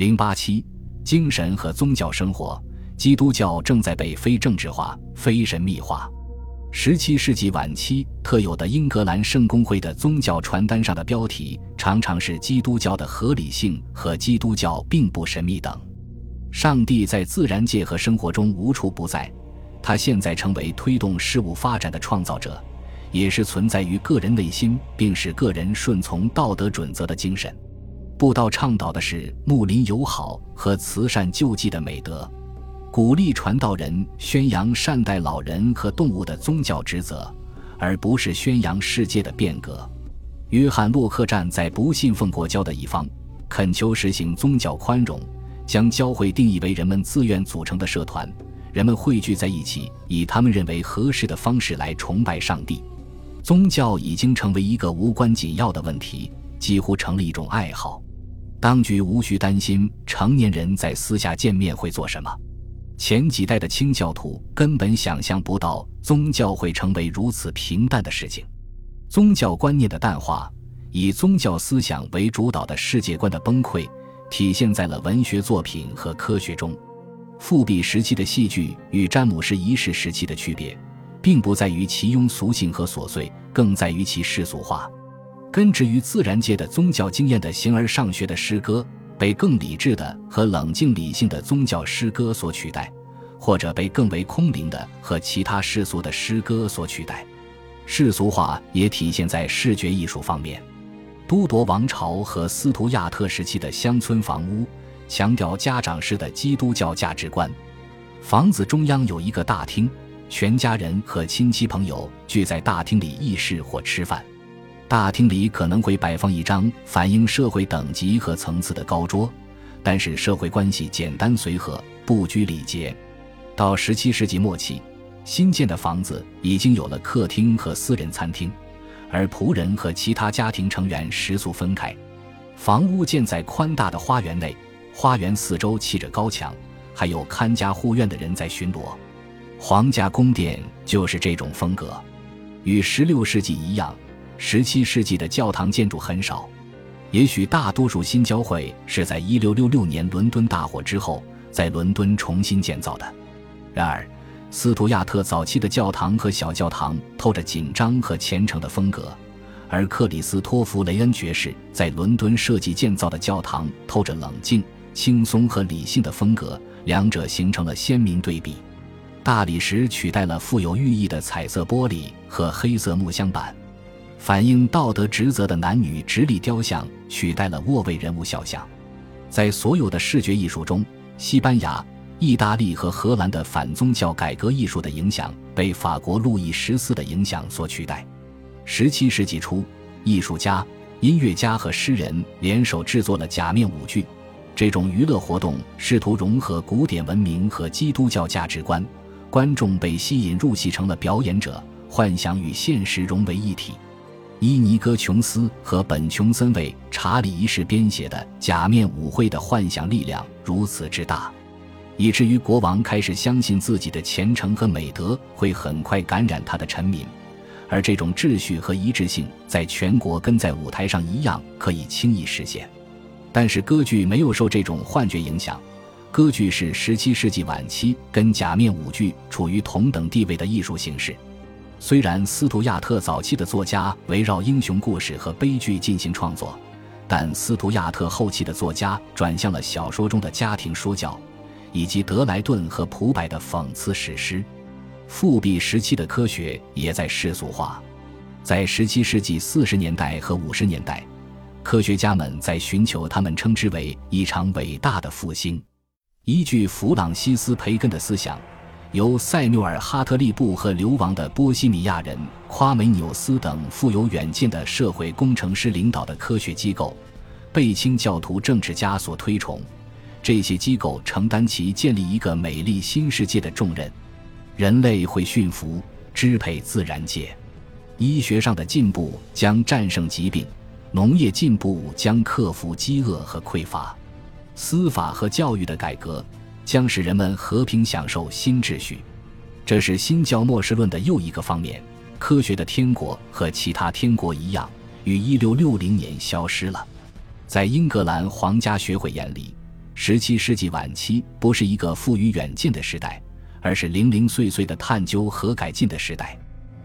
零八七，精神和宗教生活，基督教正在被非政治化、非神秘化。十七世纪晚期特有的英格兰圣公会的宗教传单上的标题，常常是“基督教的合理性”和“基督教并不神秘”等。上帝在自然界和生活中无处不在，他现在成为推动事物发展的创造者，也是存在于个人内心并使个人顺从道德准则的精神。布道倡导的是睦邻友好和慈善救济的美德。鼓励传道人宣扬善待老人和动物的宗教职责，而不是宣扬世界的变革。约翰·洛克站在不信奉国教的一方，恳求实行宗教宽容，将教会定义为人们自愿组成的社团，人们汇聚在一起，以他们认为合适的方式来崇拜上帝。宗教已经成为一个无关紧要的问题，几乎成了一种爱好。当局无需担心成年人在私下见面会做什么。前几代的清教徒根本想象不到宗教会成为如此平淡的事情。宗教观念的淡化，以宗教思想为主导的世界观的崩溃，体现在了文学作品和科学中。复辟时期的戏剧与詹姆士一世时期的区别，并不在于其庸俗性和琐碎，更在于其世俗化。根植于自然界的宗教经验的形而上学的诗歌。被更理智的和冷静理性的宗教诗歌所取代，或者被更为空灵的和其他世俗的诗歌所取代。世俗化也体现在视觉艺术方面。都铎王朝和斯图亚特时期的乡村房屋强调家长式的基督教价值观。房子中央有一个大厅，全家人和亲戚朋友聚在大厅里议事或吃饭。大厅里可能会摆放一张反映社会等级和层次的高桌，但是社会关系简单随和，不拘礼节。到十七世纪末期，新建的房子已经有了客厅和私人餐厅，而仆人和其他家庭成员食宿分开。房屋建在宽大的花园内，花园四周砌着高墙，还有看家护院的人在巡逻。皇家宫殿就是这种风格，与十六世纪一样。十七世纪的教堂建筑很少，也许大多数新教会是在一六六六年伦敦大火之后在伦敦重新建造的。然而，斯图亚特早期的教堂和小教堂透着紧张和虔诚的风格，而克里斯托弗·雷恩爵士在伦敦设计建造的教堂透着冷静、轻松和理性的风格，两者形成了鲜明对比。大理石取代了富有寓意的彩色玻璃和黑色木镶板。反映道德职责的男女直立雕像取代了卧位人物肖像，在所有的视觉艺术中，西班牙、意大利和荷兰的反宗教改革艺术的影响被法国路易十四的影响所取代。十七世纪初，艺术家、音乐家和诗人联手制作了假面舞剧，这种娱乐活动试图融合古典文明和基督教价值观，观众被吸引入戏成了表演者，幻想与现实融为一体。伊尼戈·琼斯和本·琼森为查理一世编写的《假面舞会》的幻想力量如此之大，以至于国王开始相信自己的虔诚和美德会很快感染他的臣民，而这种秩序和一致性在全国跟在舞台上一样可以轻易实现。但是歌剧没有受这种幻觉影响，歌剧是17世纪晚期跟假面舞剧处于同等地位的艺术形式。虽然斯图亚特早期的作家围绕英雄故事和悲剧进行创作，但斯图亚特后期的作家转向了小说中的家庭说教，以及德莱顿和普柏的讽刺史诗。复辟时期的科学也在世俗化。在17世纪40年代和50年代，科学家们在寻求他们称之为一场伟大的复兴，依据弗朗西斯·培根的思想。由塞缪尔·哈特利布和流亡的波西米亚人夸梅纽斯等富有远见的社会工程师领导的科学机构，被清教徒政治家所推崇。这些机构承担起建立一个美丽新世界的重任。人类会驯服、支配自然界。医学上的进步将战胜疾病，农业进步将克服饥饿和匮乏，司法和教育的改革。将使人们和平享受新秩序，这是新教末世论的又一个方面。科学的天国和其他天国一样，于1660年消失了。在英格兰皇家学会眼里十七世纪晚期不是一个富于远见的时代，而是零零碎碎的探究和改进的时代。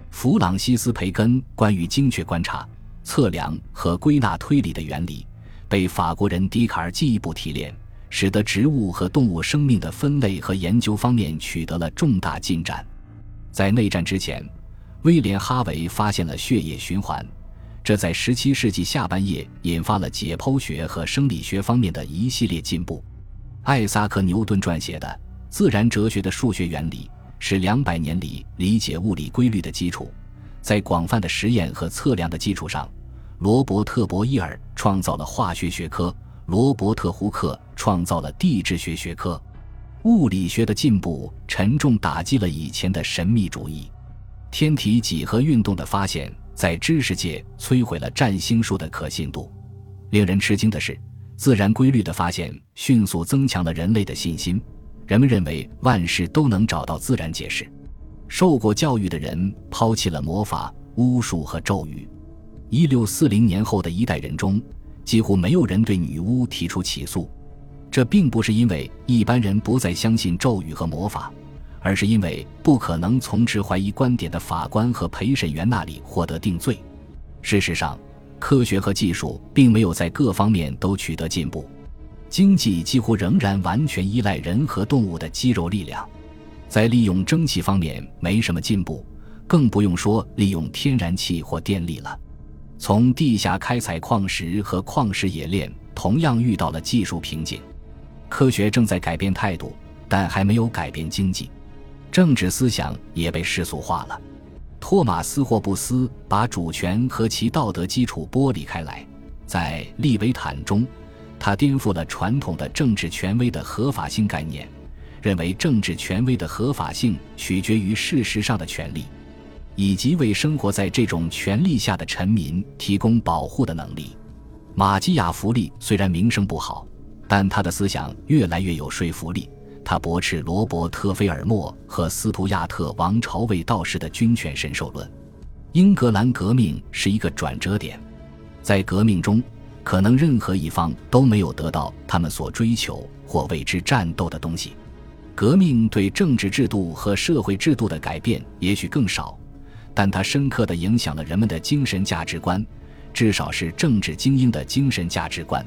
弗朗西斯·培根关于精确观察、测量和归纳推理的原理，被法国人笛卡尔进一步提炼，使得植物和动物生命的分类和研究方面取得了重大进展。在内战之前，威廉·哈维发现了血液循环。这在十七世纪下半叶引发了解剖学和生理学方面的一系列进步。艾萨克·牛顿撰写的《自然哲学的数学原理》是两百年里理解物理规律的基础。在广泛的实验和测量的基础上，罗伯特·博伊尔创造了化学学科，罗伯特·胡克创造了地质学学科。物理学的进步沉重打击了以前的神秘主义。天体几何运动的发现。在知识界摧毁了占星术的可信度。令人吃惊的是，自然规律的发现迅速增强了人类的信心。人们认为万事都能找到自然解释。受过教育的人抛弃了魔法、巫术和咒语。一六四零年后的一代人中，几乎没有人对女巫提出起诉。这并不是因为一般人不再相信咒语和魔法。而是因为不可能从持怀疑观点的法官和陪审员那里获得定罪。事实上，科学和技术并没有在各方面都取得进步，经济几乎仍然完全依赖人和动物的肌肉力量，在利用蒸汽方面没什么进步，更不用说利用天然气或电力了。从地下开采矿石和矿石冶炼同样遇到了技术瓶颈。科学正在改变态度，但还没有改变经济。政治思想也被世俗化了。托马斯·霍布斯把主权和其道德基础剥离开来，在《利维坦》中，他颠覆了传统的政治权威的合法性概念，认为政治权威的合法性取决于事实上的权利，以及为生活在这种权力下的臣民提供保护的能力。马基雅弗利虽然名声不好，但他的思想越来越有说服力。他驳斥罗伯特·菲尔莫和斯图亚特王朝卫道士的君权神授论。英格兰革命是一个转折点，在革命中，可能任何一方都没有得到他们所追求或为之战斗的东西。革命对政治制度和社会制度的改变也许更少，但它深刻地影响了人们的精神价值观，至少是政治精英的精神价值观。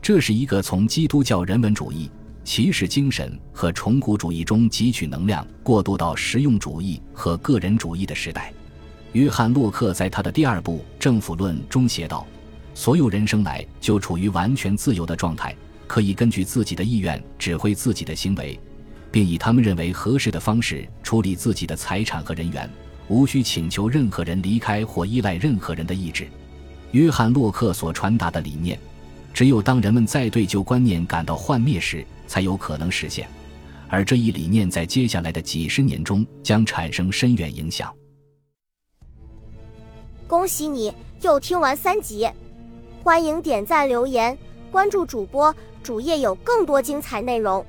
这是一个从基督教人文主义。骑士精神和崇古主义中汲取能量，过渡到实用主义和个人主义的时代。约翰·洛克在他的第二部《政府论》中写道：“所有人生来就处于完全自由的状态，可以根据自己的意愿指挥自己的行为，并以他们认为合适的方式处理自己的财产和人员，无需请求任何人离开或依赖任何人的意志。”约翰·洛克所传达的理念，只有当人们在对旧观念感到幻灭时。才有可能实现，而这一理念在接下来的几十年中将产生深远影响。恭喜你又听完三集，欢迎点赞、留言、关注主播，主页有更多精彩内容。